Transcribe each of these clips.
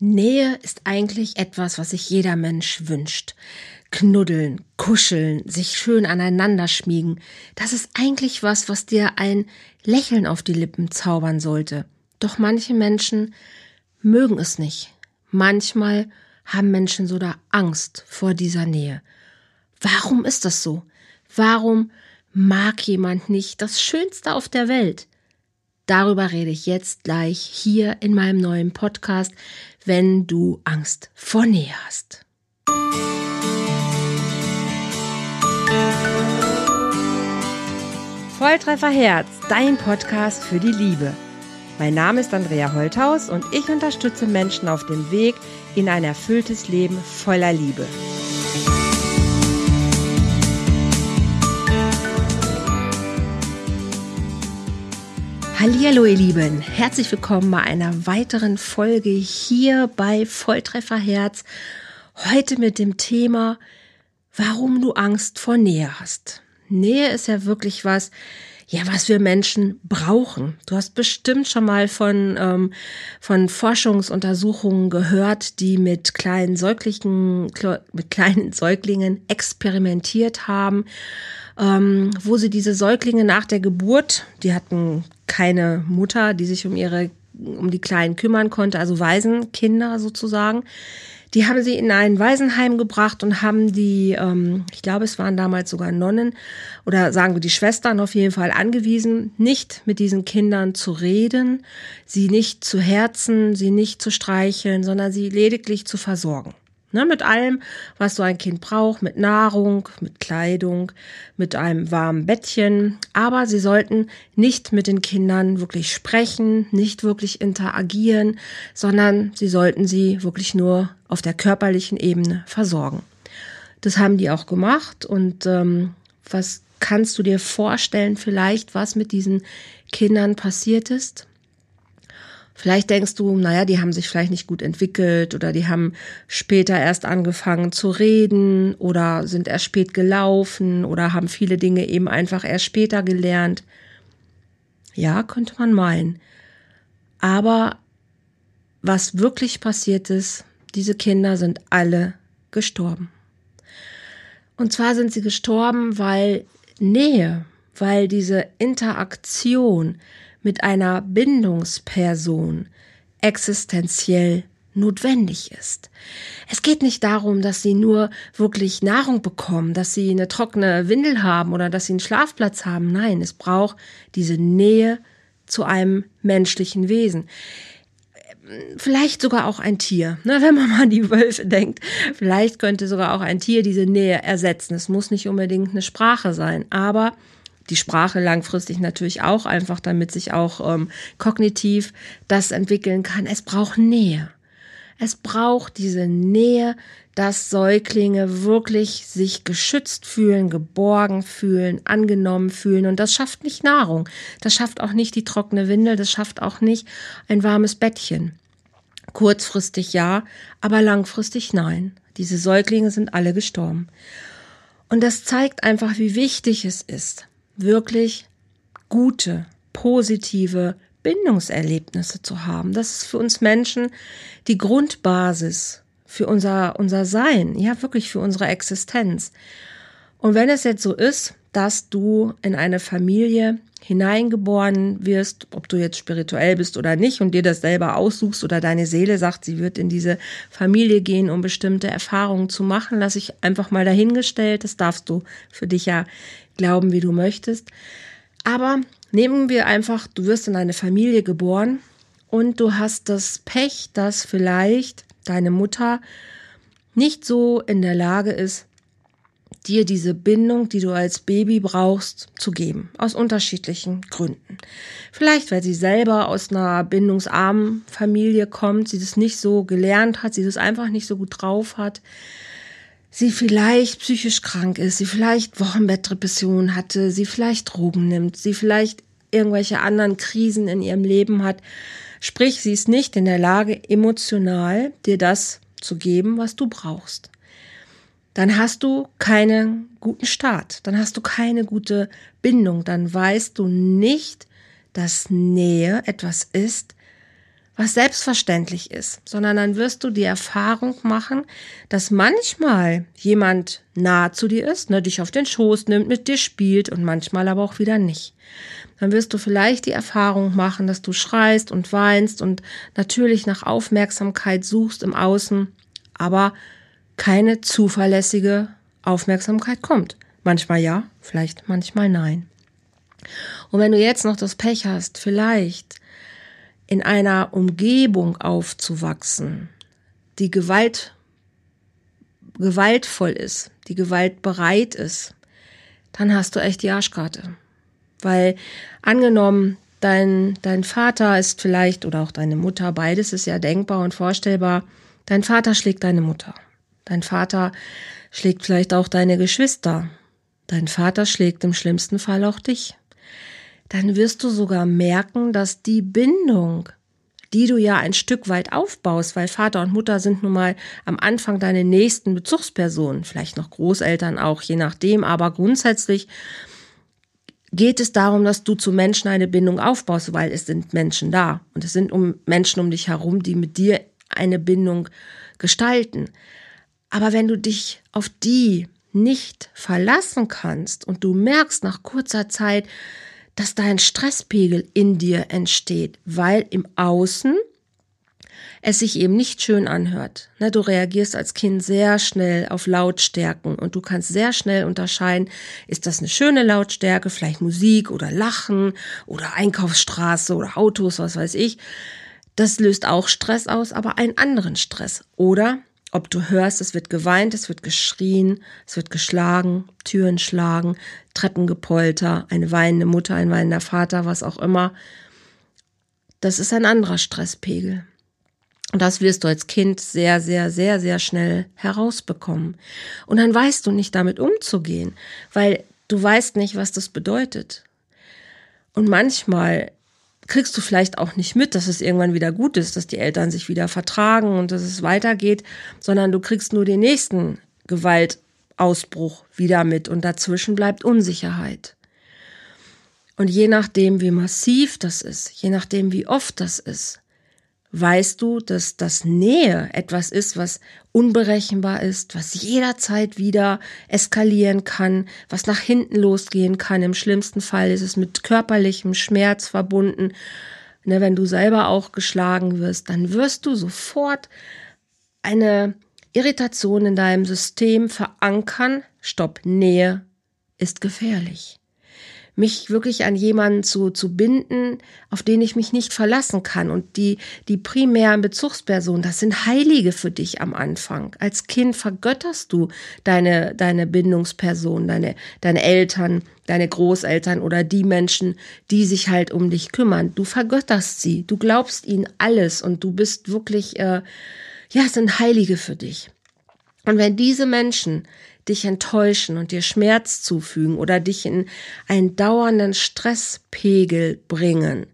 Nähe ist eigentlich etwas, was sich jeder Mensch wünscht. Knuddeln, kuscheln, sich schön aneinander schmiegen. Das ist eigentlich was, was dir ein Lächeln auf die Lippen zaubern sollte. Doch manche Menschen mögen es nicht. Manchmal haben Menschen sogar Angst vor dieser Nähe. Warum ist das so? Warum mag jemand nicht das Schönste auf der Welt? Darüber rede ich jetzt gleich hier in meinem neuen Podcast, wenn du Angst vor Nähe hast. Volltreffer Herz, dein Podcast für die Liebe. Mein Name ist Andrea Holthaus und ich unterstütze Menschen auf dem Weg in ein erfülltes Leben voller Liebe. Hallo ihr Lieben, herzlich willkommen bei einer weiteren Folge hier bei Volltreffer Herz. Heute mit dem Thema, warum du Angst vor Nähe hast. Nähe ist ja wirklich was, ja, was wir Menschen brauchen. Du hast bestimmt schon mal von, ähm, von Forschungsuntersuchungen gehört, die mit kleinen Säuglingen, mit kleinen Säuglingen experimentiert haben ähm, wo sie diese Säuglinge nach der Geburt, die hatten keine Mutter, die sich um ihre, um die Kleinen kümmern konnte, also Waisenkinder sozusagen. Die haben sie in ein Waisenheim gebracht und haben die, ähm, ich glaube, es waren damals sogar Nonnen oder sagen wir die Schwestern auf jeden Fall angewiesen, nicht mit diesen Kindern zu reden, sie nicht zu herzen, sie nicht zu streicheln, sondern sie lediglich zu versorgen. Ne, mit allem, was so ein Kind braucht, mit Nahrung, mit Kleidung, mit einem warmen Bettchen. Aber sie sollten nicht mit den Kindern wirklich sprechen, nicht wirklich interagieren, sondern sie sollten sie wirklich nur auf der körperlichen Ebene versorgen. Das haben die auch gemacht. Und ähm, was kannst du dir vorstellen, vielleicht, was mit diesen Kindern passiert ist? Vielleicht denkst du, naja, die haben sich vielleicht nicht gut entwickelt oder die haben später erst angefangen zu reden oder sind erst spät gelaufen oder haben viele Dinge eben einfach erst später gelernt. Ja, könnte man meinen. Aber was wirklich passiert ist, diese Kinder sind alle gestorben. Und zwar sind sie gestorben, weil Nähe, weil diese Interaktion, mit einer Bindungsperson existenziell notwendig ist. Es geht nicht darum, dass sie nur wirklich Nahrung bekommen, dass sie eine trockene Windel haben oder dass sie einen Schlafplatz haben. Nein, es braucht diese Nähe zu einem menschlichen Wesen. Vielleicht sogar auch ein Tier, ne, wenn man mal an die Wölfe denkt. Vielleicht könnte sogar auch ein Tier diese Nähe ersetzen. Es muss nicht unbedingt eine Sprache sein, aber die Sprache langfristig natürlich auch, einfach damit sich auch ähm, kognitiv das entwickeln kann. Es braucht Nähe. Es braucht diese Nähe, dass Säuglinge wirklich sich geschützt fühlen, geborgen fühlen, angenommen fühlen. Und das schafft nicht Nahrung. Das schafft auch nicht die trockene Windel. Das schafft auch nicht ein warmes Bettchen. Kurzfristig ja, aber langfristig nein. Diese Säuglinge sind alle gestorben. Und das zeigt einfach, wie wichtig es ist, wirklich gute, positive Bindungserlebnisse zu haben. Das ist für uns Menschen die Grundbasis für unser, unser Sein, ja, wirklich für unsere Existenz. Und wenn es jetzt so ist, dass du in eine Familie hineingeboren wirst, ob du jetzt spirituell bist oder nicht und dir das selber aussuchst oder deine Seele sagt, sie wird in diese Familie gehen, um bestimmte Erfahrungen zu machen, lasse ich einfach mal dahingestellt. Das darfst du für dich ja glauben, wie du möchtest. Aber nehmen wir einfach, du wirst in eine Familie geboren und du hast das Pech, dass vielleicht deine Mutter nicht so in der Lage ist, dir diese Bindung, die du als Baby brauchst, zu geben. Aus unterschiedlichen Gründen. Vielleicht, weil sie selber aus einer bindungsarmen Familie kommt, sie das nicht so gelernt hat, sie das einfach nicht so gut drauf hat sie vielleicht psychisch krank ist, sie vielleicht Wochenbettdepression hatte, sie vielleicht Drogen nimmt, sie vielleicht irgendwelche anderen Krisen in ihrem Leben hat. Sprich, sie ist nicht in der Lage, emotional dir das zu geben, was du brauchst. Dann hast du keinen guten Start, dann hast du keine gute Bindung, dann weißt du nicht, dass Nähe etwas ist, was selbstverständlich ist, sondern dann wirst du die Erfahrung machen, dass manchmal jemand nah zu dir ist, ne, dich auf den Schoß nimmt, mit dir spielt und manchmal aber auch wieder nicht. Dann wirst du vielleicht die Erfahrung machen, dass du schreist und weinst und natürlich nach Aufmerksamkeit suchst im Außen, aber keine zuverlässige Aufmerksamkeit kommt. Manchmal ja, vielleicht manchmal nein. Und wenn du jetzt noch das Pech hast, vielleicht in einer Umgebung aufzuwachsen, die Gewalt, gewaltvoll ist, die gewaltbereit ist, dann hast du echt die Arschkarte. Weil angenommen, dein, dein Vater ist vielleicht, oder auch deine Mutter, beides ist ja denkbar und vorstellbar, dein Vater schlägt deine Mutter. Dein Vater schlägt vielleicht auch deine Geschwister. Dein Vater schlägt im schlimmsten Fall auch dich dann wirst du sogar merken, dass die Bindung, die du ja ein Stück weit aufbaust, weil Vater und Mutter sind nun mal am Anfang deine nächsten Bezugspersonen, vielleicht noch Großeltern auch, je nachdem, aber grundsätzlich geht es darum, dass du zu Menschen eine Bindung aufbaust, weil es sind Menschen da und es sind um Menschen um dich herum, die mit dir eine Bindung gestalten. Aber wenn du dich auf die nicht verlassen kannst und du merkst nach kurzer Zeit, dass da ein Stresspegel in dir entsteht, weil im Außen es sich eben nicht schön anhört. Ne, du reagierst als Kind sehr schnell auf Lautstärken und du kannst sehr schnell unterscheiden, ist das eine schöne Lautstärke, vielleicht Musik oder Lachen oder Einkaufsstraße oder Autos, was weiß ich. Das löst auch Stress aus, aber einen anderen Stress. Oder ob du hörst, es wird geweint, es wird geschrien, es wird geschlagen, Türen schlagen, Treppengepolter, eine weinende Mutter, ein weinender Vater, was auch immer. Das ist ein anderer Stresspegel. Und das wirst du als Kind sehr, sehr, sehr, sehr schnell herausbekommen. Und dann weißt du nicht damit umzugehen, weil du weißt nicht, was das bedeutet. Und manchmal kriegst du vielleicht auch nicht mit, dass es irgendwann wieder gut ist, dass die Eltern sich wieder vertragen und dass es weitergeht, sondern du kriegst nur den nächsten Gewaltausbruch wieder mit und dazwischen bleibt Unsicherheit. Und je nachdem, wie massiv das ist, je nachdem, wie oft das ist, weißt du, dass das Nähe etwas ist, was unberechenbar ist, was jederzeit wieder eskalieren kann, was nach hinten losgehen kann. Im schlimmsten Fall ist es mit körperlichem Schmerz verbunden. Ne, wenn du selber auch geschlagen wirst, dann wirst du sofort eine Irritation in deinem System verankern. Stopp, Nähe ist gefährlich mich wirklich an jemanden zu, zu binden, auf den ich mich nicht verlassen kann. Und die, die primären Bezugspersonen, das sind Heilige für dich am Anfang. Als Kind vergötterst du deine, deine Bindungsperson, deine, deine Eltern, deine Großeltern oder die Menschen, die sich halt um dich kümmern. Du vergötterst sie, du glaubst ihnen alles und du bist wirklich, äh, ja, sind Heilige für dich. Und wenn diese Menschen dich enttäuschen und dir Schmerz zufügen oder dich in einen dauernden Stresspegel bringen,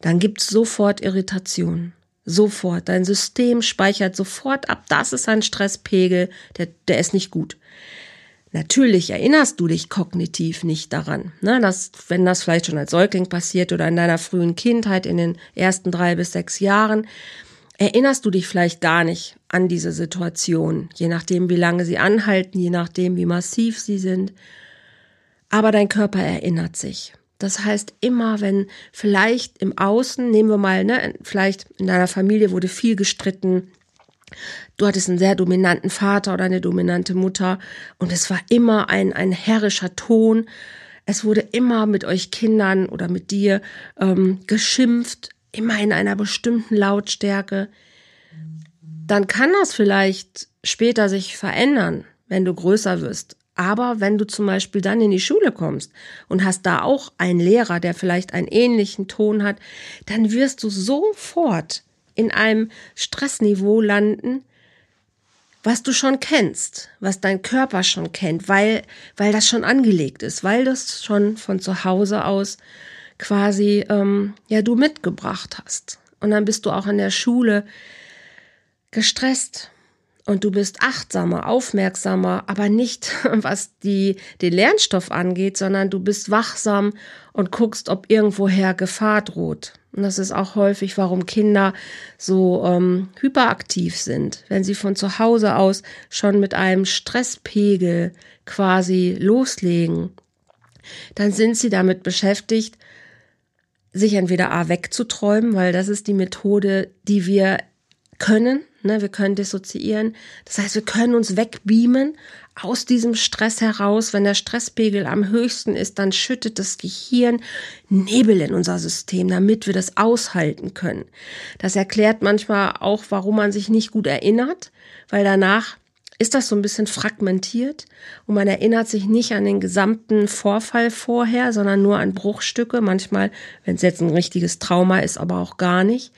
dann gibt's sofort Irritation. Sofort. Dein System speichert sofort ab. Das ist ein Stresspegel, der, der ist nicht gut. Natürlich erinnerst du dich kognitiv nicht daran, ne, dass, wenn das vielleicht schon als Säugling passiert oder in deiner frühen Kindheit in den ersten drei bis sechs Jahren, erinnerst du dich vielleicht gar nicht an diese Situation, je nachdem, wie lange sie anhalten, je nachdem, wie massiv sie sind. Aber dein Körper erinnert sich. Das heißt, immer wenn vielleicht im Außen, nehmen wir mal, ne, vielleicht in deiner Familie wurde viel gestritten, du hattest einen sehr dominanten Vater oder eine dominante Mutter und es war immer ein, ein herrischer Ton. Es wurde immer mit euch Kindern oder mit dir ähm, geschimpft, immer in einer bestimmten Lautstärke, dann kann das vielleicht später sich verändern, wenn du größer wirst. Aber wenn du zum Beispiel dann in die Schule kommst und hast da auch einen Lehrer, der vielleicht einen ähnlichen Ton hat, dann wirst du sofort in einem Stressniveau landen, was du schon kennst, was dein Körper schon kennt, weil, weil das schon angelegt ist, weil das schon von zu Hause aus quasi ähm, ja du mitgebracht hast. Und dann bist du auch in der Schule gestresst und du bist achtsamer, aufmerksamer, aber nicht was die, den Lernstoff angeht, sondern du bist wachsam und guckst, ob irgendwoher Gefahr droht. Und das ist auch häufig, warum Kinder so ähm, hyperaktiv sind, wenn sie von zu Hause aus schon mit einem Stresspegel quasi loslegen. Dann sind sie damit beschäftigt, sich entweder A wegzuträumen, weil das ist die Methode, die wir können, Ne, wir können dissoziieren. Das heißt, wir können uns wegbeamen aus diesem Stress heraus. Wenn der Stresspegel am höchsten ist, dann schüttet das Gehirn Nebel in unser System, damit wir das aushalten können. Das erklärt manchmal auch, warum man sich nicht gut erinnert, weil danach ist das so ein bisschen fragmentiert und man erinnert sich nicht an den gesamten Vorfall vorher, sondern nur an Bruchstücke. Manchmal, wenn es jetzt ein richtiges Trauma ist, aber auch gar nicht.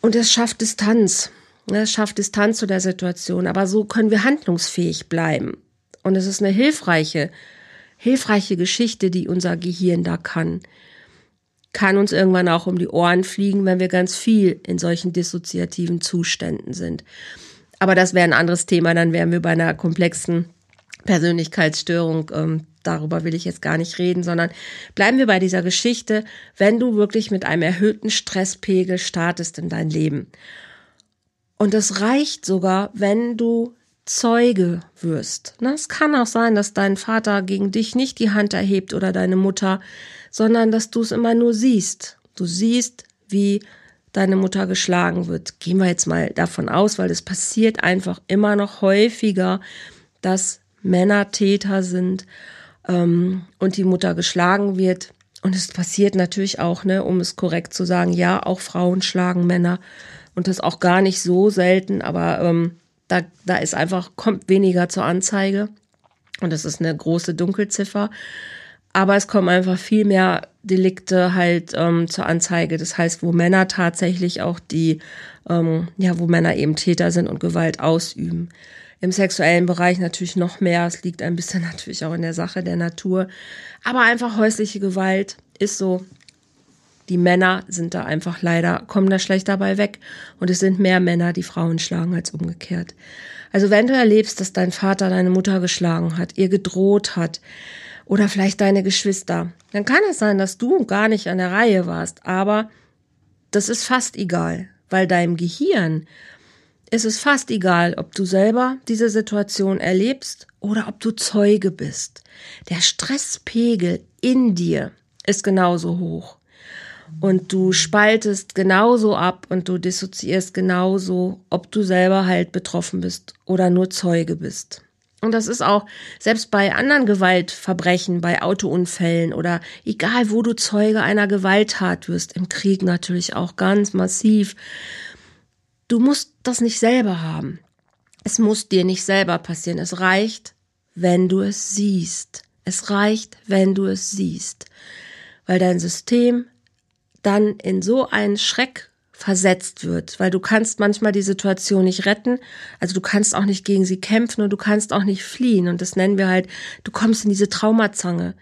Und es schafft Distanz. Ne, es schafft Distanz zu der Situation, aber so können wir handlungsfähig bleiben. Und es ist eine hilfreiche, hilfreiche Geschichte, die unser Gehirn da kann. Kann uns irgendwann auch um die Ohren fliegen, wenn wir ganz viel in solchen dissoziativen Zuständen sind. Aber das wäre ein anderes Thema, dann wären wir bei einer komplexen Persönlichkeitsstörung. Ähm, darüber will ich jetzt gar nicht reden, sondern bleiben wir bei dieser Geschichte, wenn du wirklich mit einem erhöhten Stresspegel startest in dein Leben. Und es reicht sogar, wenn du Zeuge wirst. Es kann auch sein, dass dein Vater gegen dich nicht die Hand erhebt oder deine Mutter, sondern dass du es immer nur siehst. Du siehst, wie deine Mutter geschlagen wird. Gehen wir jetzt mal davon aus, weil es passiert einfach immer noch häufiger, dass Männer Täter sind ähm, und die Mutter geschlagen wird. Und es passiert natürlich auch, ne, um es korrekt zu sagen, ja, auch Frauen schlagen Männer und das auch gar nicht so selten, aber ähm, da, da ist einfach, kommt weniger zur Anzeige und das ist eine große Dunkelziffer. Aber es kommen einfach viel mehr Delikte halt ähm, zur Anzeige. Das heißt, wo Männer tatsächlich auch die, ähm, ja, wo Männer eben Täter sind und Gewalt ausüben. Im sexuellen Bereich natürlich noch mehr. Es liegt ein bisschen natürlich auch in der Sache der Natur. Aber einfach häusliche Gewalt ist so die Männer sind da einfach leider, kommen da schlecht dabei weg. Und es sind mehr Männer, die Frauen schlagen, als umgekehrt. Also wenn du erlebst, dass dein Vater deine Mutter geschlagen hat, ihr gedroht hat, oder vielleicht deine Geschwister, dann kann es sein, dass du gar nicht an der Reihe warst. Aber das ist fast egal, weil deinem Gehirn ist es fast egal, ob du selber diese Situation erlebst oder ob du Zeuge bist. Der Stresspegel in dir ist genauso hoch und du spaltest genauso ab und du dissoziierst genauso, ob du selber halt betroffen bist oder nur Zeuge bist. Und das ist auch selbst bei anderen Gewaltverbrechen, bei Autounfällen oder egal, wo du Zeuge einer Gewalttat wirst, im Krieg natürlich auch ganz massiv. Du musst das nicht selber haben. Es muss dir nicht selber passieren. Es reicht, wenn du es siehst. Es reicht, wenn du es siehst. Weil dein System dann in so einen Schreck versetzt wird, weil du kannst manchmal die Situation nicht retten, also du kannst auch nicht gegen sie kämpfen und du kannst auch nicht fliehen und das nennen wir halt, du kommst in diese Traumazange.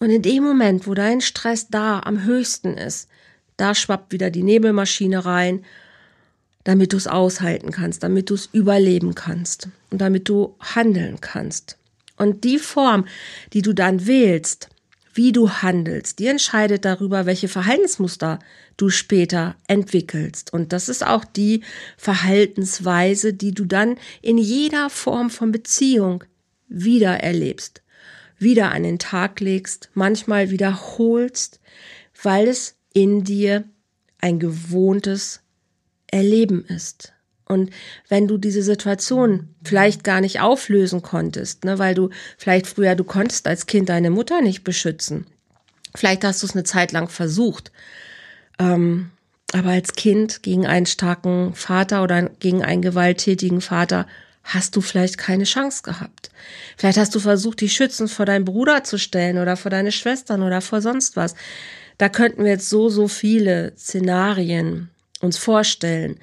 Und in dem Moment, wo dein Stress da am höchsten ist, da schwappt wieder die Nebelmaschine rein, damit du es aushalten kannst, damit du es überleben kannst und damit du handeln kannst. Und die Form, die du dann wählst, wie du handelst, die entscheidet darüber, welche Verhaltensmuster du später entwickelst. Und das ist auch die Verhaltensweise, die du dann in jeder Form von Beziehung wieder erlebst, wieder an den Tag legst, manchmal wiederholst, weil es in dir ein gewohntes Erleben ist. Und wenn du diese Situation vielleicht gar nicht auflösen konntest, ne, weil du vielleicht früher, du konntest als Kind deine Mutter nicht beschützen. Vielleicht hast du es eine Zeit lang versucht. Ähm, aber als Kind gegen einen starken Vater oder gegen einen gewalttätigen Vater hast du vielleicht keine Chance gehabt. Vielleicht hast du versucht, die Schützen vor deinen Bruder zu stellen oder vor deine Schwestern oder vor sonst was. Da könnten wir jetzt so, so viele Szenarien uns vorstellen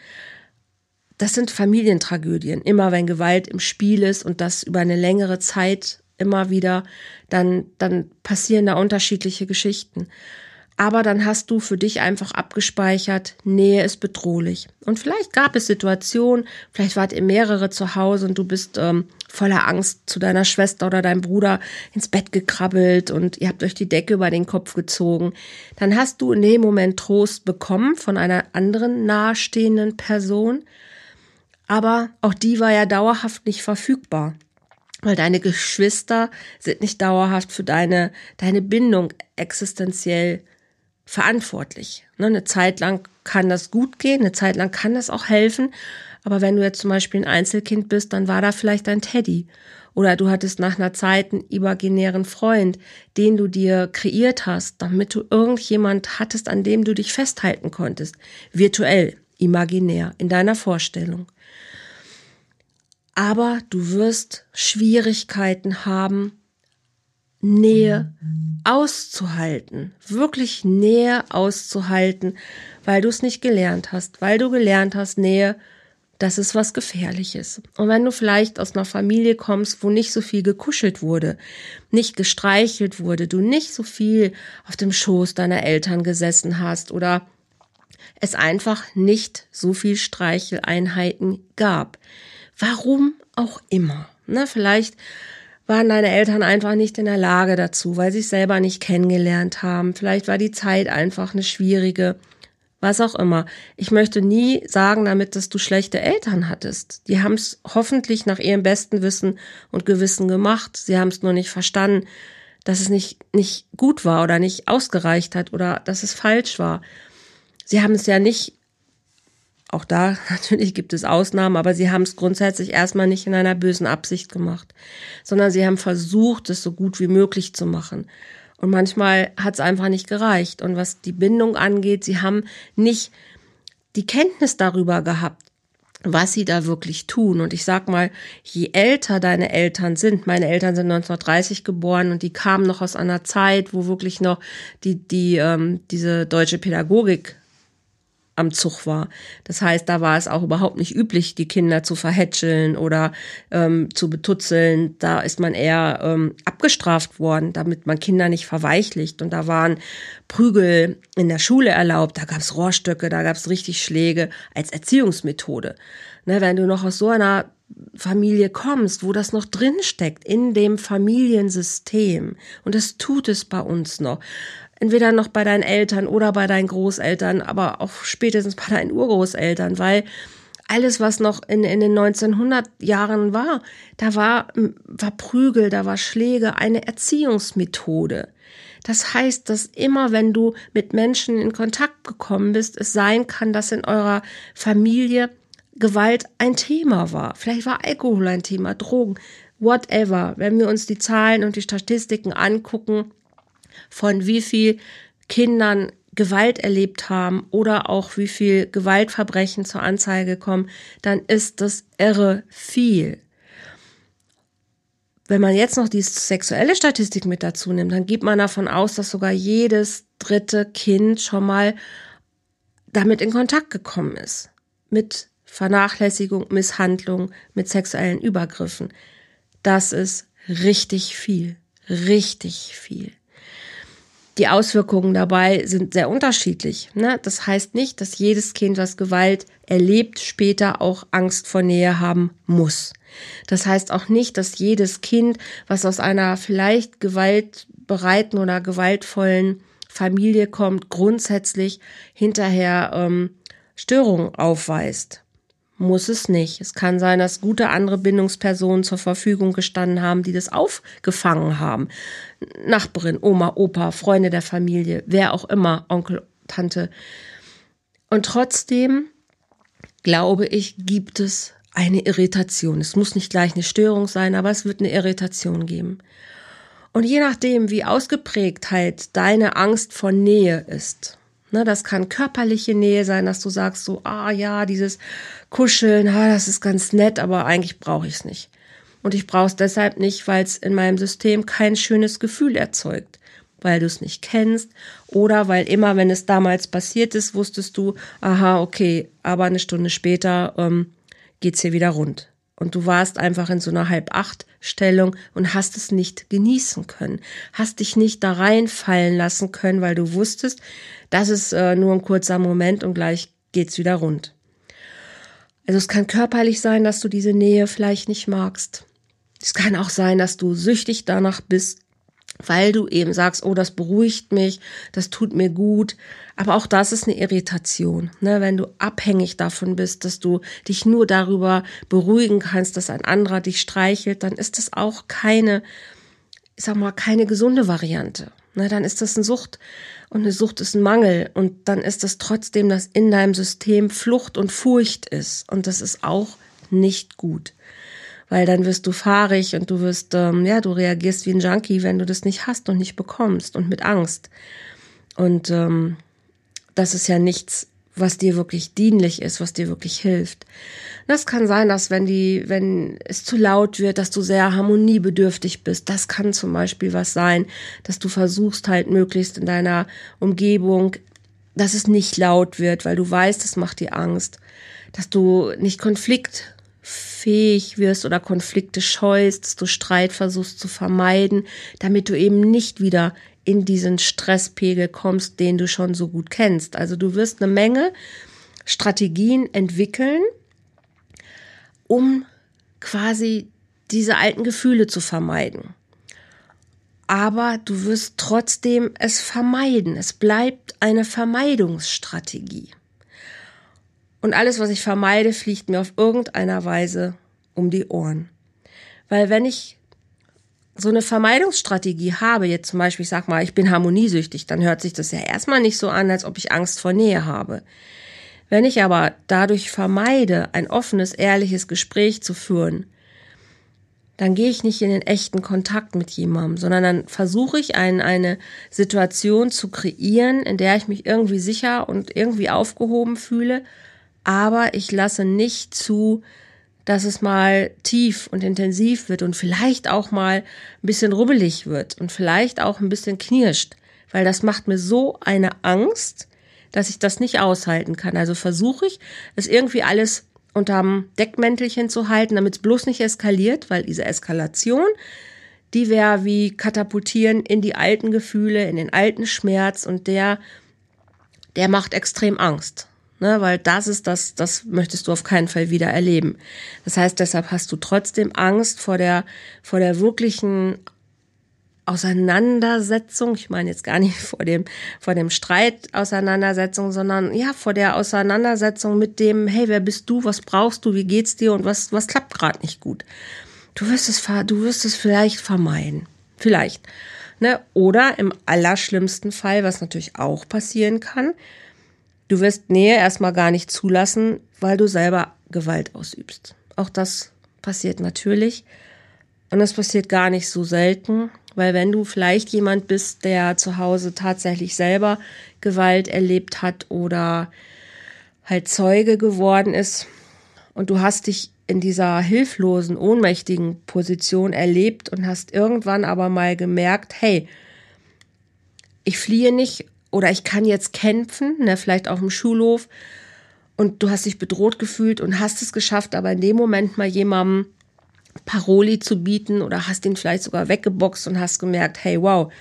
das sind Familientragödien. Immer wenn Gewalt im Spiel ist und das über eine längere Zeit immer wieder, dann, dann passieren da unterschiedliche Geschichten. aber dann hast du für dich einfach abgespeichert, Nähe ist bedrohlich. Und vielleicht gab es Situationen, vielleicht wart ihr mehrere zu Hause und du bist ähm, voller Angst zu deiner Schwester oder deinem Bruder ins Bett gekrabbelt und ihr habt euch die Decke über den Kopf gezogen. Dann hast du in dem Moment Trost bekommen von einer anderen nahestehenden Person. Aber auch die war ja dauerhaft nicht verfügbar weil deine Geschwister sind nicht dauerhaft für deine, deine Bindung existenziell verantwortlich. Ne, eine Zeit lang kann das gut gehen, eine Zeit lang kann das auch helfen. Aber wenn du jetzt zum Beispiel ein Einzelkind bist, dann war da vielleicht dein Teddy. Oder du hattest nach einer Zeit einen imaginären Freund, den du dir kreiert hast, damit du irgendjemand hattest, an dem du dich festhalten konntest. Virtuell, imaginär, in deiner Vorstellung. Aber du wirst Schwierigkeiten haben, Nähe auszuhalten, wirklich Nähe auszuhalten, weil du es nicht gelernt hast, weil du gelernt hast, Nähe, das ist was Gefährliches. Und wenn du vielleicht aus einer Familie kommst, wo nicht so viel gekuschelt wurde, nicht gestreichelt wurde, du nicht so viel auf dem Schoß deiner Eltern gesessen hast oder es einfach nicht so viel Streicheleinheiten gab. Warum auch immer. Ne, vielleicht waren deine Eltern einfach nicht in der Lage dazu, weil sie es selber nicht kennengelernt haben. Vielleicht war die Zeit einfach eine schwierige, was auch immer. Ich möchte nie sagen damit, dass du schlechte Eltern hattest. Die haben es hoffentlich nach ihrem besten Wissen und Gewissen gemacht. Sie haben es nur nicht verstanden, dass es nicht, nicht gut war oder nicht ausgereicht hat oder dass es falsch war. Sie haben es ja nicht auch da natürlich gibt es Ausnahmen, aber sie haben es grundsätzlich erstmal nicht in einer bösen Absicht gemacht, sondern sie haben versucht, es so gut wie möglich zu machen. Und manchmal hat es einfach nicht gereicht. Und was die Bindung angeht, sie haben nicht die Kenntnis darüber gehabt, was sie da wirklich tun. Und ich sag mal, je älter deine Eltern sind, meine Eltern sind 1930 geboren und die kamen noch aus einer Zeit, wo wirklich noch die, die, ähm, diese deutsche Pädagogik am Zug war. Das heißt, da war es auch überhaupt nicht üblich, die Kinder zu verhätscheln oder ähm, zu betutzeln. Da ist man eher ähm, abgestraft worden, damit man Kinder nicht verweichlicht. Und da waren Prügel in der Schule erlaubt, da gab's Rohrstöcke, da gab's richtig Schläge als Erziehungsmethode. Ne, wenn du noch aus so einer Familie kommst, wo das noch drin steckt in dem Familiensystem und das tut es bei uns noch entweder noch bei deinen Eltern oder bei deinen Großeltern, aber auch spätestens bei deinen Urgroßeltern, weil alles, was noch in, in den 1900 Jahren war, da war, war Prügel, da war Schläge, eine Erziehungsmethode. Das heißt, dass immer, wenn du mit Menschen in Kontakt gekommen bist, es sein kann, dass in eurer Familie Gewalt ein Thema war. Vielleicht war Alkohol ein Thema, Drogen, whatever. Wenn wir uns die Zahlen und die Statistiken angucken, von wie viel Kindern Gewalt erlebt haben oder auch wie viel Gewaltverbrechen zur Anzeige kommen, dann ist das irre viel. Wenn man jetzt noch die sexuelle Statistik mit dazu nimmt, dann geht man davon aus, dass sogar jedes dritte Kind schon mal damit in Kontakt gekommen ist. Mit Vernachlässigung, Misshandlung, mit sexuellen Übergriffen. Das ist richtig viel. Richtig viel die Auswirkungen dabei sind sehr unterschiedlich. Ne? Das heißt nicht, dass jedes Kind, was Gewalt erlebt, später auch Angst vor Nähe haben muss. Das heißt auch nicht, dass jedes Kind, was aus einer vielleicht gewaltbereiten oder gewaltvollen Familie kommt, grundsätzlich hinterher ähm, Störungen aufweist muss es nicht. Es kann sein, dass gute andere Bindungspersonen zur Verfügung gestanden haben, die das aufgefangen haben. Nachbarin, Oma, Opa, Freunde der Familie, wer auch immer, Onkel, Tante. Und trotzdem, glaube ich, gibt es eine Irritation. Es muss nicht gleich eine Störung sein, aber es wird eine Irritation geben. Und je nachdem, wie ausgeprägt halt deine Angst vor Nähe ist, Ne, das kann körperliche Nähe sein, dass du sagst so, ah ja, dieses Kuscheln, ah, das ist ganz nett, aber eigentlich brauche ich es nicht. Und ich brauche es deshalb nicht, weil es in meinem System kein schönes Gefühl erzeugt, weil du es nicht kennst oder weil immer, wenn es damals passiert ist, wusstest du, aha, okay, aber eine Stunde später ähm, geht's hier wieder rund. Und du warst einfach in so einer Halb-Acht-Stellung und hast es nicht genießen können, hast dich nicht da reinfallen lassen können, weil du wusstest, das ist äh, nur ein kurzer Moment und gleich geht's wieder rund. Also es kann körperlich sein, dass du diese Nähe vielleicht nicht magst. Es kann auch sein, dass du süchtig danach bist, weil du eben sagst, oh, das beruhigt mich, das tut mir gut. Aber auch das ist eine Irritation, ne? wenn du abhängig davon bist, dass du dich nur darüber beruhigen kannst, dass ein anderer dich streichelt, dann ist das auch keine, ich sag mal, keine gesunde Variante. Ne? Dann ist das eine Sucht und eine Sucht ist ein Mangel und dann ist das trotzdem, dass in deinem System Flucht und Furcht ist und das ist auch nicht gut weil dann wirst du fahrig und du wirst, ähm, ja, du reagierst wie ein Junkie, wenn du das nicht hast und nicht bekommst und mit Angst. Und ähm, das ist ja nichts, was dir wirklich dienlich ist, was dir wirklich hilft. Das kann sein, dass wenn die, wenn es zu laut wird, dass du sehr harmoniebedürftig bist. Das kann zum Beispiel was sein, dass du versuchst halt möglichst in deiner Umgebung, dass es nicht laut wird, weil du weißt, es macht dir Angst. Dass du nicht Konflikt fähig wirst oder Konflikte scheust, dass du Streit versuchst zu vermeiden, damit du eben nicht wieder in diesen Stresspegel kommst, den du schon so gut kennst. Also du wirst eine Menge Strategien entwickeln, um quasi diese alten Gefühle zu vermeiden. Aber du wirst trotzdem es vermeiden. Es bleibt eine Vermeidungsstrategie. Und alles, was ich vermeide, fliegt mir auf irgendeiner Weise um die Ohren. Weil wenn ich so eine Vermeidungsstrategie habe, jetzt zum Beispiel, ich sag mal, ich bin harmoniesüchtig, dann hört sich das ja erstmal nicht so an, als ob ich Angst vor Nähe habe. Wenn ich aber dadurch vermeide, ein offenes, ehrliches Gespräch zu führen, dann gehe ich nicht in den echten Kontakt mit jemandem, sondern dann versuche ich ein, eine Situation zu kreieren, in der ich mich irgendwie sicher und irgendwie aufgehoben fühle aber ich lasse nicht zu, dass es mal tief und intensiv wird und vielleicht auch mal ein bisschen rubbelig wird und vielleicht auch ein bisschen knirscht, weil das macht mir so eine Angst, dass ich das nicht aushalten kann. Also versuche ich, es irgendwie alles unterm Deckmäntelchen zu halten, damit es bloß nicht eskaliert, weil diese Eskalation, die wäre wie katapultieren in die alten Gefühle, in den alten Schmerz und der, der macht extrem Angst ne, weil das ist das, das möchtest du auf keinen Fall wieder erleben. Das heißt, deshalb hast du trotzdem Angst vor der, vor der wirklichen Auseinandersetzung, ich meine jetzt gar nicht vor dem, vor dem Streit Auseinandersetzung, sondern ja, vor der Auseinandersetzung mit dem, hey, wer bist du, was brauchst du, wie geht's dir und was, was klappt gerade nicht gut. Du wirst es, du wirst es vielleicht vermeiden. Vielleicht. Ne? Oder im allerschlimmsten Fall, was natürlich auch passieren kann, Du wirst Nähe erstmal gar nicht zulassen, weil du selber Gewalt ausübst. Auch das passiert natürlich. Und das passiert gar nicht so selten, weil wenn du vielleicht jemand bist, der zu Hause tatsächlich selber Gewalt erlebt hat oder halt Zeuge geworden ist und du hast dich in dieser hilflosen, ohnmächtigen Position erlebt und hast irgendwann aber mal gemerkt, hey, ich fliehe nicht oder ich kann jetzt kämpfen, ne, vielleicht auch im Schulhof und du hast dich bedroht gefühlt und hast es geschafft, aber in dem Moment mal jemandem Paroli zu bieten oder hast ihn vielleicht sogar weggeboxt und hast gemerkt, hey, wow,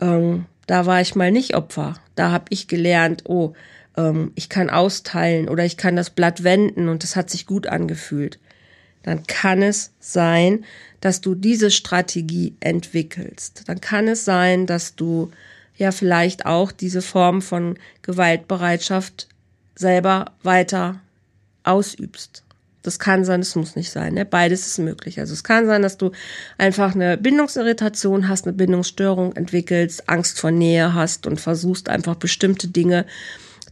ähm, da war ich mal nicht Opfer. Da habe ich gelernt, oh, ähm, ich kann austeilen oder ich kann das Blatt wenden und das hat sich gut angefühlt. Dann kann es sein, dass du diese Strategie entwickelst. Dann kann es sein, dass du ja vielleicht auch diese Form von Gewaltbereitschaft selber weiter ausübst. Das kann sein, es muss nicht sein. Ne? Beides ist möglich. Also es kann sein, dass du einfach eine Bindungsirritation hast, eine Bindungsstörung entwickelst, Angst vor Nähe hast und versuchst einfach bestimmte Dinge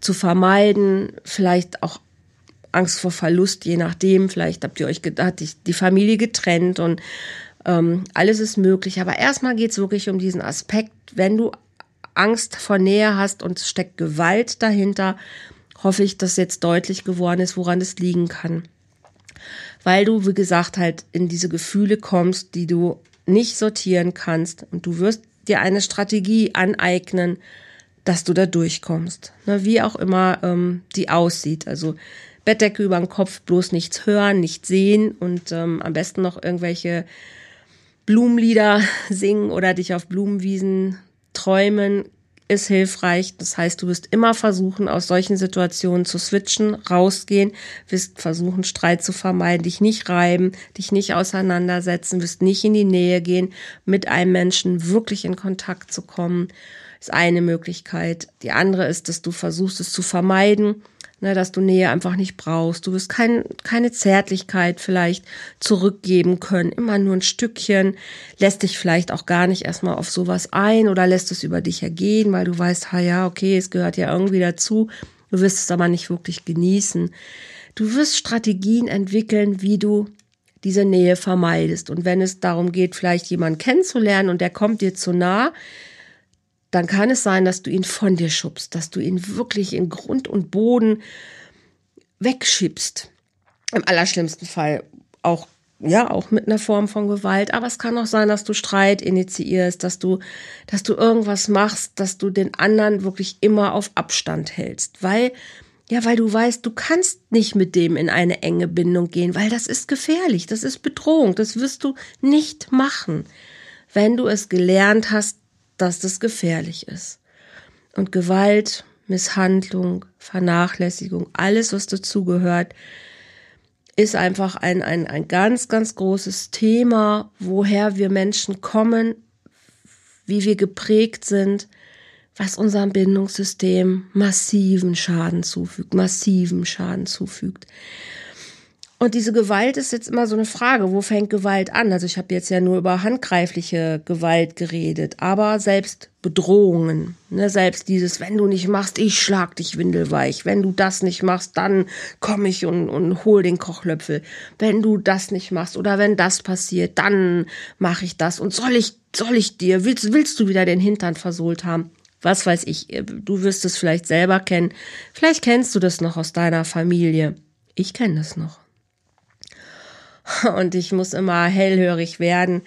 zu vermeiden, vielleicht auch Angst vor Verlust, je nachdem. Vielleicht habt ihr euch hat die Familie getrennt und ähm, alles ist möglich. Aber erstmal geht es wirklich um diesen Aspekt, wenn du Angst vor Nähe hast und es steckt Gewalt dahinter, hoffe ich, dass jetzt deutlich geworden ist, woran es liegen kann. Weil du, wie gesagt, halt in diese Gefühle kommst, die du nicht sortieren kannst und du wirst dir eine Strategie aneignen, dass du da durchkommst. Ne, wie auch immer ähm, die aussieht. Also Bettdecke über den Kopf, bloß nichts hören, nichts sehen und ähm, am besten noch irgendwelche Blumenlieder singen oder dich auf Blumenwiesen träumen ist hilfreich. Das heißt, du wirst immer versuchen, aus solchen Situationen zu switchen, rausgehen, wirst versuchen, Streit zu vermeiden, dich nicht reiben, dich nicht auseinandersetzen, wirst nicht in die Nähe gehen, mit einem Menschen wirklich in Kontakt zu kommen. Ist eine Möglichkeit. Die andere ist, dass du versuchst, es zu vermeiden ne, dass du Nähe einfach nicht brauchst. Du wirst kein, keine Zärtlichkeit vielleicht zurückgeben können, immer nur ein Stückchen, lässt dich vielleicht auch gar nicht erstmal auf sowas ein oder lässt es über dich ergehen, weil du weißt, ha ja, okay, es gehört ja irgendwie dazu. Du wirst es aber nicht wirklich genießen. Du wirst Strategien entwickeln, wie du diese Nähe vermeidest. Und wenn es darum geht, vielleicht jemanden kennenzulernen und der kommt dir zu nah, dann kann es sein, dass du ihn von dir schubst, dass du ihn wirklich in Grund und Boden wegschiebst. Im allerschlimmsten Fall auch ja, auch mit einer Form von Gewalt. Aber es kann auch sein, dass du Streit initiierst, dass du, dass du irgendwas machst, dass du den anderen wirklich immer auf Abstand hältst. Weil, ja, weil du weißt, du kannst nicht mit dem in eine enge Bindung gehen, weil das ist gefährlich, das ist Bedrohung, das wirst du nicht machen. Wenn du es gelernt hast, dass das gefährlich ist. Und Gewalt, Misshandlung, Vernachlässigung, alles, was dazugehört, ist einfach ein, ein, ein ganz, ganz großes Thema, woher wir Menschen kommen, wie wir geprägt sind, was unserem Bindungssystem massiven Schaden zufügt, massiven Schaden zufügt. Und diese Gewalt ist jetzt immer so eine Frage, wo fängt Gewalt an? Also ich habe jetzt ja nur über handgreifliche Gewalt geredet, aber selbst Bedrohungen, ne, selbst dieses, wenn du nicht machst, ich schlag dich windelweich, wenn du das nicht machst, dann komme ich und, und hol den Kochlöffel, wenn du das nicht machst oder wenn das passiert, dann mache ich das und soll ich, soll ich dir, willst, willst du wieder den Hintern versohlt haben? Was weiß ich, du wirst es vielleicht selber kennen, vielleicht kennst du das noch aus deiner Familie. Ich kenne das noch. Und ich muss immer hellhörig werden,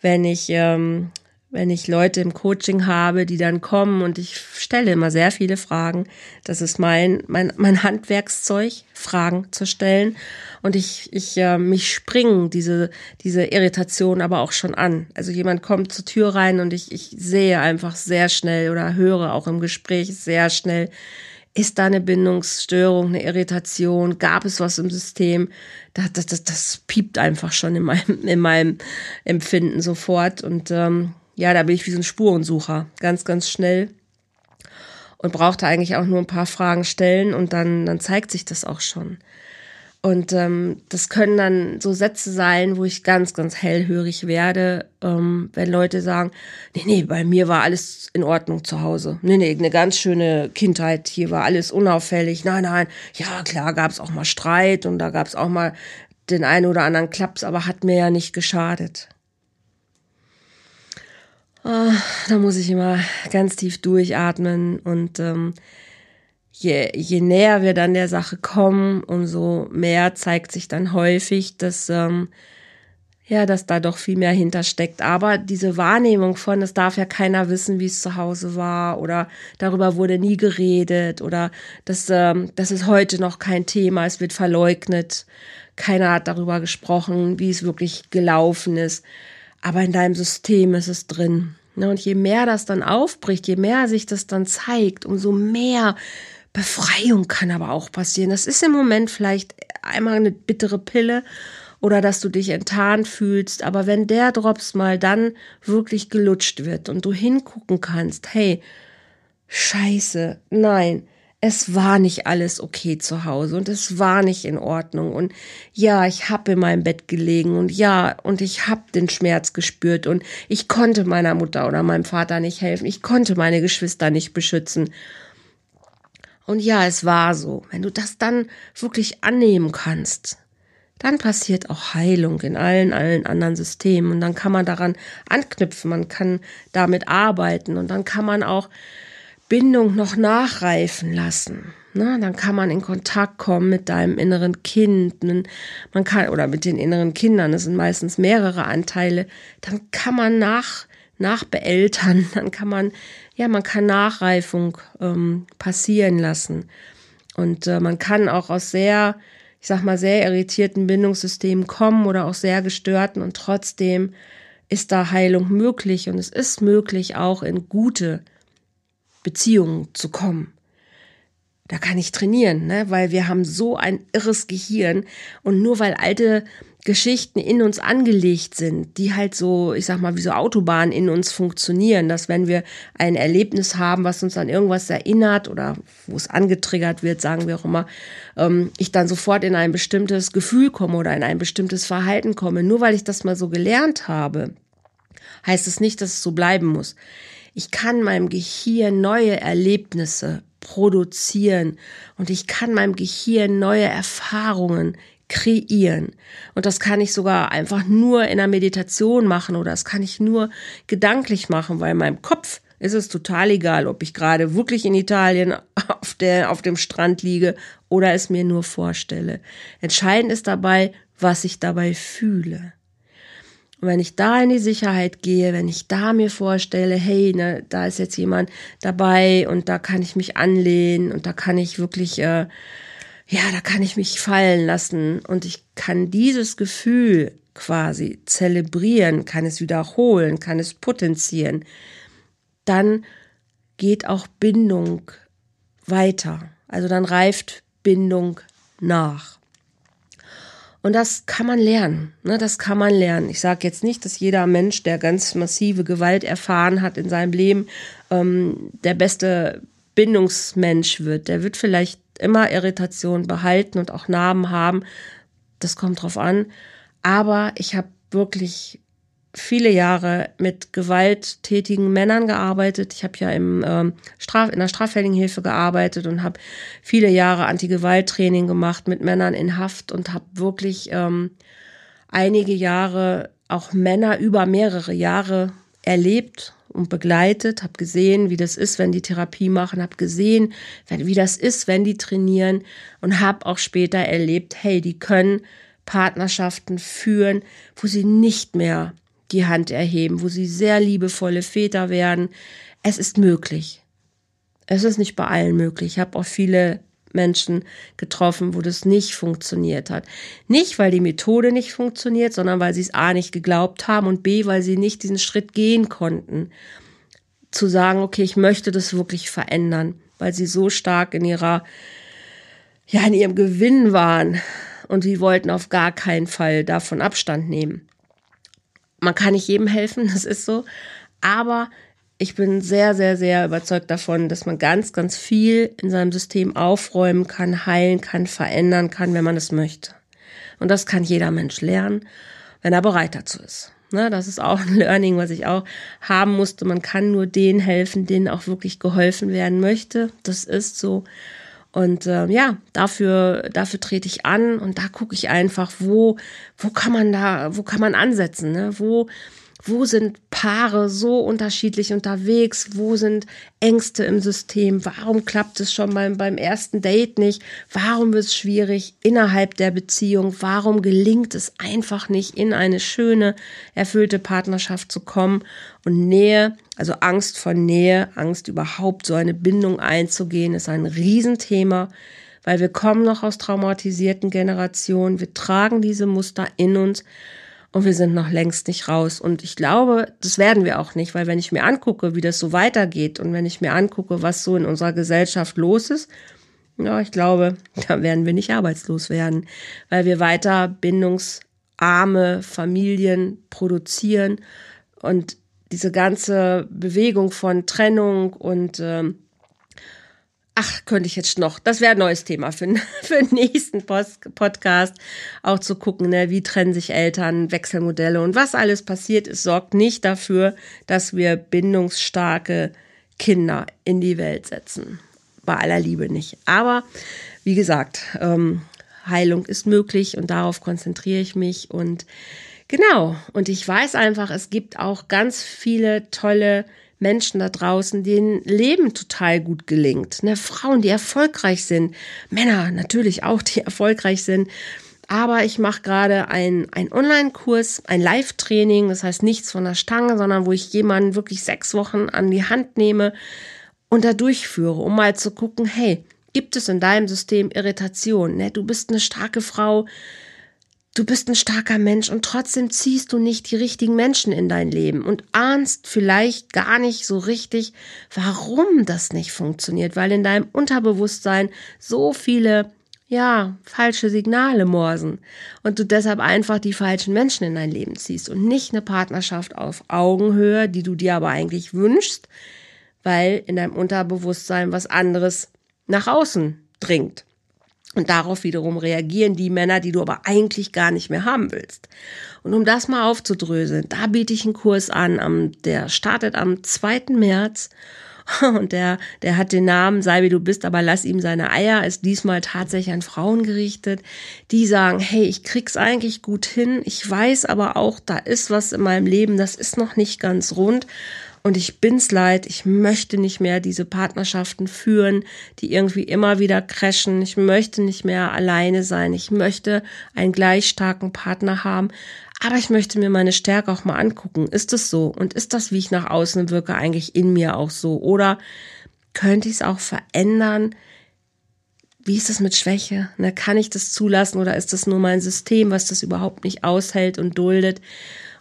wenn ich, ähm, wenn ich Leute im Coaching habe, die dann kommen und ich stelle immer sehr viele Fragen. Das ist mein, mein, mein Handwerkszeug, Fragen zu stellen. Und ich, ich äh, mich springen diese, diese Irritation aber auch schon an. Also jemand kommt zur Tür rein und ich, ich sehe einfach sehr schnell oder höre auch im Gespräch sehr schnell, ist da eine Bindungsstörung, eine Irritation? Gab es was im System? Das, das, das, das piept einfach schon in meinem, in meinem Empfinden sofort. Und ähm, ja, da bin ich wie so ein Spurensucher. Ganz, ganz schnell. Und brauchte eigentlich auch nur ein paar Fragen stellen und dann, dann zeigt sich das auch schon. Und ähm, das können dann so Sätze sein, wo ich ganz, ganz hellhörig werde, ähm, wenn Leute sagen, nee, nee, bei mir war alles in Ordnung zu Hause. Nee, nee, eine ganz schöne Kindheit, hier war alles unauffällig. Nein, nein, ja, klar gab es auch mal Streit und da gab es auch mal den einen oder anderen Klaps, aber hat mir ja nicht geschadet. Oh, da muss ich immer ganz tief durchatmen und ähm, je, je näher wir dann der Sache kommen, umso mehr zeigt sich dann häufig, dass ähm, ja, dass da doch viel mehr hintersteckt. Aber diese Wahrnehmung von, es darf ja keiner wissen, wie es zu Hause war oder darüber wurde nie geredet oder das, ähm, das ist heute noch kein Thema, es wird verleugnet. Keiner hat darüber gesprochen, wie es wirklich gelaufen ist. Aber in deinem System ist es drin. Ne, und je mehr das dann aufbricht, je mehr sich das dann zeigt, umso mehr Befreiung kann aber auch passieren. Das ist im Moment vielleicht einmal eine bittere Pille oder dass du dich enttarnt fühlst, aber wenn der Drops mal dann wirklich gelutscht wird und du hingucken kannst, hey, scheiße, nein, es war nicht alles okay zu Hause und es war nicht in Ordnung. Und ja, ich habe in meinem Bett gelegen und ja, und ich habe den Schmerz gespürt und ich konnte meiner Mutter oder meinem Vater nicht helfen, ich konnte meine Geschwister nicht beschützen und ja, es war so. Wenn du das dann wirklich annehmen kannst, dann passiert auch Heilung in allen, allen anderen Systemen. Und dann kann man daran anknüpfen, man kann damit arbeiten und dann kann man auch Bindung noch nachreifen lassen. Na, dann kann man in Kontakt kommen mit deinem inneren Kind. Man kann, oder mit den inneren Kindern, das sind meistens mehrere Anteile. Dann kann man nach, nachbeeltern, dann kann man ja, man kann Nachreifung ähm, passieren lassen. Und äh, man kann auch aus sehr, ich sag mal, sehr irritierten Bindungssystemen kommen oder auch sehr gestörten und trotzdem ist da Heilung möglich und es ist möglich, auch in gute Beziehungen zu kommen. Da kann ich trainieren, ne? weil wir haben so ein irres Gehirn und nur weil alte Geschichten in uns angelegt sind, die halt so, ich sag mal, wie so Autobahnen in uns funktionieren, dass wenn wir ein Erlebnis haben, was uns an irgendwas erinnert oder wo es angetriggert wird, sagen wir auch immer, ähm, ich dann sofort in ein bestimmtes Gefühl komme oder in ein bestimmtes Verhalten komme. Nur weil ich das mal so gelernt habe, heißt es nicht, dass es so bleiben muss. Ich kann meinem Gehirn neue Erlebnisse produzieren und ich kann meinem Gehirn neue Erfahrungen kreieren. Und das kann ich sogar einfach nur in der Meditation machen oder das kann ich nur gedanklich machen, weil in meinem Kopf ist es total egal, ob ich gerade wirklich in Italien auf, der, auf dem Strand liege oder es mir nur vorstelle. Entscheidend ist dabei, was ich dabei fühle. Und wenn ich da in die Sicherheit gehe, wenn ich da mir vorstelle, hey, ne, da ist jetzt jemand dabei und da kann ich mich anlehnen und da kann ich wirklich äh, ja, da kann ich mich fallen lassen und ich kann dieses Gefühl quasi zelebrieren, kann es wiederholen, kann es potenzieren, dann geht auch Bindung weiter. Also dann reift Bindung nach. Und das kann man lernen. Ne? Das kann man lernen. Ich sage jetzt nicht, dass jeder Mensch, der ganz massive Gewalt erfahren hat in seinem Leben, ähm, der beste Bindungsmensch wird. Der wird vielleicht immer Irritation behalten und auch Narben haben. Das kommt drauf an. Aber ich habe wirklich viele Jahre mit gewalttätigen Männern gearbeitet. Ich habe ja im, ähm, Straf in der straffälligen Hilfe gearbeitet und habe viele Jahre Anti-Gewalt-Training gemacht mit Männern in Haft und habe wirklich ähm, einige Jahre auch Männer über mehrere Jahre erlebt und begleitet, habe gesehen, wie das ist, wenn die Therapie machen, habe gesehen, wie das ist, wenn die trainieren und habe auch später erlebt, hey, die können Partnerschaften führen, wo sie nicht mehr die Hand erheben, wo sie sehr liebevolle Väter werden. Es ist möglich. Es ist nicht bei allen möglich. Ich habe auch viele Menschen getroffen, wo das nicht funktioniert hat. Nicht, weil die Methode nicht funktioniert, sondern weil sie es A nicht geglaubt haben und B, weil sie nicht diesen Schritt gehen konnten. Zu sagen, okay, ich möchte das wirklich verändern, weil sie so stark in ihrer, ja, in ihrem Gewinn waren und sie wollten auf gar keinen Fall davon Abstand nehmen. Man kann nicht jedem helfen, das ist so, aber ich bin sehr, sehr, sehr überzeugt davon, dass man ganz, ganz viel in seinem System aufräumen kann, heilen kann, verändern kann, wenn man es möchte. Und das kann jeder Mensch lernen, wenn er bereit dazu ist. Ne, das ist auch ein Learning, was ich auch haben musste. Man kann nur denen helfen, denen auch wirklich geholfen werden möchte. Das ist so. Und äh, ja, dafür, dafür trete ich an und da gucke ich einfach, wo, wo kann man da, wo kann man ansetzen, ne? Wo, wo sind Paare so unterschiedlich unterwegs? Wo sind Ängste im System? Warum klappt es schon beim, beim ersten Date nicht? Warum wird es schwierig innerhalb der Beziehung? Warum gelingt es einfach nicht, in eine schöne, erfüllte Partnerschaft zu kommen? Und Nähe, also Angst vor Nähe, Angst überhaupt so eine Bindung einzugehen, ist ein Riesenthema weil wir kommen noch aus traumatisierten Generationen, wir tragen diese Muster in uns und wir sind noch längst nicht raus. Und ich glaube, das werden wir auch nicht, weil wenn ich mir angucke, wie das so weitergeht und wenn ich mir angucke, was so in unserer Gesellschaft los ist, ja, ich glaube, da werden wir nicht arbeitslos werden, weil wir weiter bindungsarme Familien produzieren und diese ganze Bewegung von Trennung und ähm, ach, könnte ich jetzt noch, das wäre ein neues Thema für, für den nächsten Post Podcast, auch zu gucken, ne, wie trennen sich Eltern, Wechselmodelle und was alles passiert ist, sorgt nicht dafür, dass wir bindungsstarke Kinder in die Welt setzen. Bei aller Liebe nicht. Aber wie gesagt, ähm, Heilung ist möglich und darauf konzentriere ich mich und genau. Und ich weiß einfach, es gibt auch ganz viele tolle Menschen da draußen, denen Leben total gut gelingt. Ne? Frauen, die erfolgreich sind. Männer natürlich auch, die erfolgreich sind. Aber ich mache gerade ein, ein Online-Kurs, ein Live-Training, das heißt nichts von der Stange, sondern wo ich jemanden wirklich sechs Wochen an die Hand nehme und da durchführe, um mal zu gucken, hey, Gibt es in deinem System Irritation? Ne? Du bist eine starke Frau, du bist ein starker Mensch und trotzdem ziehst du nicht die richtigen Menschen in dein Leben und ahnst vielleicht gar nicht so richtig, warum das nicht funktioniert, weil in deinem Unterbewusstsein so viele ja, falsche Signale morsen und du deshalb einfach die falschen Menschen in dein Leben ziehst und nicht eine Partnerschaft auf Augenhöhe, die du dir aber eigentlich wünschst, weil in deinem Unterbewusstsein was anderes nach außen dringt. Und darauf wiederum reagieren die Männer, die du aber eigentlich gar nicht mehr haben willst. Und um das mal aufzudröseln, da biete ich einen Kurs an, der startet am 2. März und der, der hat den Namen Sei wie du bist, aber lass ihm seine Eier, ist diesmal tatsächlich an Frauen gerichtet, die sagen, hey, ich krieg's eigentlich gut hin, ich weiß aber auch, da ist was in meinem Leben, das ist noch nicht ganz rund und ich bin's leid, ich möchte nicht mehr diese Partnerschaften führen, die irgendwie immer wieder crashen. Ich möchte nicht mehr alleine sein. Ich möchte einen gleich starken Partner haben. Aber ich möchte mir meine Stärke auch mal angucken. Ist es so? Und ist das, wie ich nach außen wirke, eigentlich in mir auch so? Oder könnte ich es auch verändern? Wie ist es mit Schwäche? Ne, kann ich das zulassen oder ist das nur mein System, was das überhaupt nicht aushält und duldet?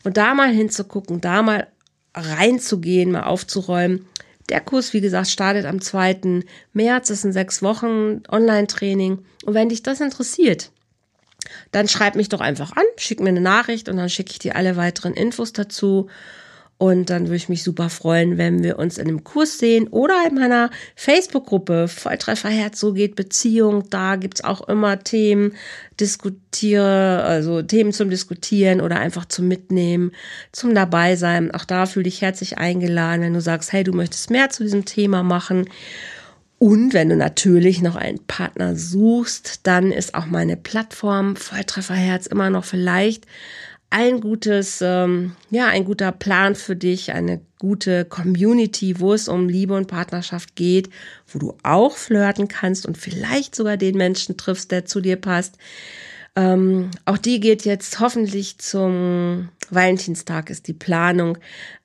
Und da mal hinzugucken, da mal reinzugehen, mal aufzuräumen. Der Kurs, wie gesagt, startet am 2. März. Das sind sechs Wochen Online-Training. Und wenn dich das interessiert, dann schreib mich doch einfach an, schick mir eine Nachricht und dann schicke ich dir alle weiteren Infos dazu. Und dann würde ich mich super freuen, wenn wir uns in einem Kurs sehen oder in meiner Facebook-Gruppe Volltrefferherz, so geht Beziehung. Da gibt's auch immer Themen, diskutiere, also Themen zum Diskutieren oder einfach zum Mitnehmen, zum Dabeisein. Auch da fühle dich herzlich eingeladen, wenn du sagst, hey, du möchtest mehr zu diesem Thema machen. Und wenn du natürlich noch einen Partner suchst, dann ist auch meine Plattform Volltrefferherz immer noch vielleicht ein gutes, ähm, ja, ein guter Plan für dich, eine gute Community, wo es um Liebe und Partnerschaft geht, wo du auch flirten kannst und vielleicht sogar den Menschen triffst, der zu dir passt. Ähm, auch die geht jetzt hoffentlich zum Valentinstag, ist die Planung.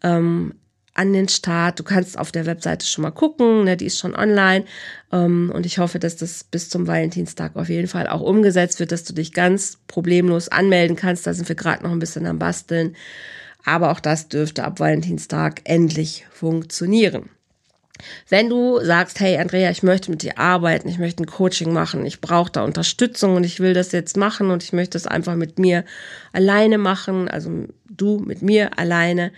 Ähm, an den Start. Du kannst auf der Webseite schon mal gucken, ne, die ist schon online. Ähm, und ich hoffe, dass das bis zum Valentinstag auf jeden Fall auch umgesetzt wird, dass du dich ganz problemlos anmelden kannst. Da sind wir gerade noch ein bisschen am Basteln. Aber auch das dürfte ab Valentinstag endlich funktionieren. Wenn du sagst, hey Andrea, ich möchte mit dir arbeiten, ich möchte ein Coaching machen, ich brauche da Unterstützung und ich will das jetzt machen und ich möchte es einfach mit mir alleine machen, also du mit mir alleine,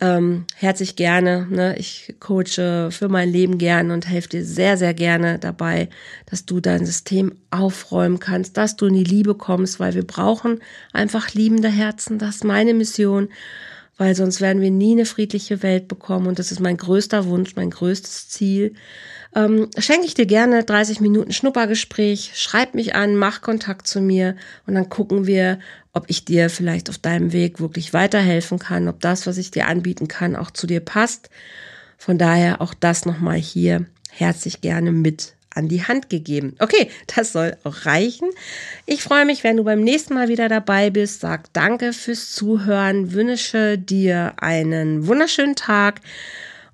ähm, herzlich gerne. Ne? Ich coache für mein Leben gerne und helfe dir sehr, sehr gerne dabei, dass du dein System aufräumen kannst, dass du in die Liebe kommst, weil wir brauchen einfach liebende Herzen. Das ist meine Mission, weil sonst werden wir nie eine friedliche Welt bekommen und das ist mein größter Wunsch, mein größtes Ziel. Ähm, schenke ich dir gerne 30 Minuten Schnuppergespräch, schreib mich an, mach Kontakt zu mir und dann gucken wir, ob ich dir vielleicht auf deinem Weg wirklich weiterhelfen kann, ob das, was ich dir anbieten kann, auch zu dir passt. Von daher auch das nochmal hier herzlich gerne mit an die Hand gegeben. Okay, das soll auch reichen. Ich freue mich, wenn du beim nächsten Mal wieder dabei bist. Sag danke fürs Zuhören, wünsche dir einen wunderschönen Tag.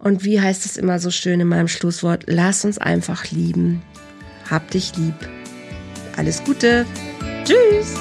Und wie heißt es immer so schön in meinem Schlusswort? Lass uns einfach lieben. Hab dich lieb. Alles Gute. Tschüss.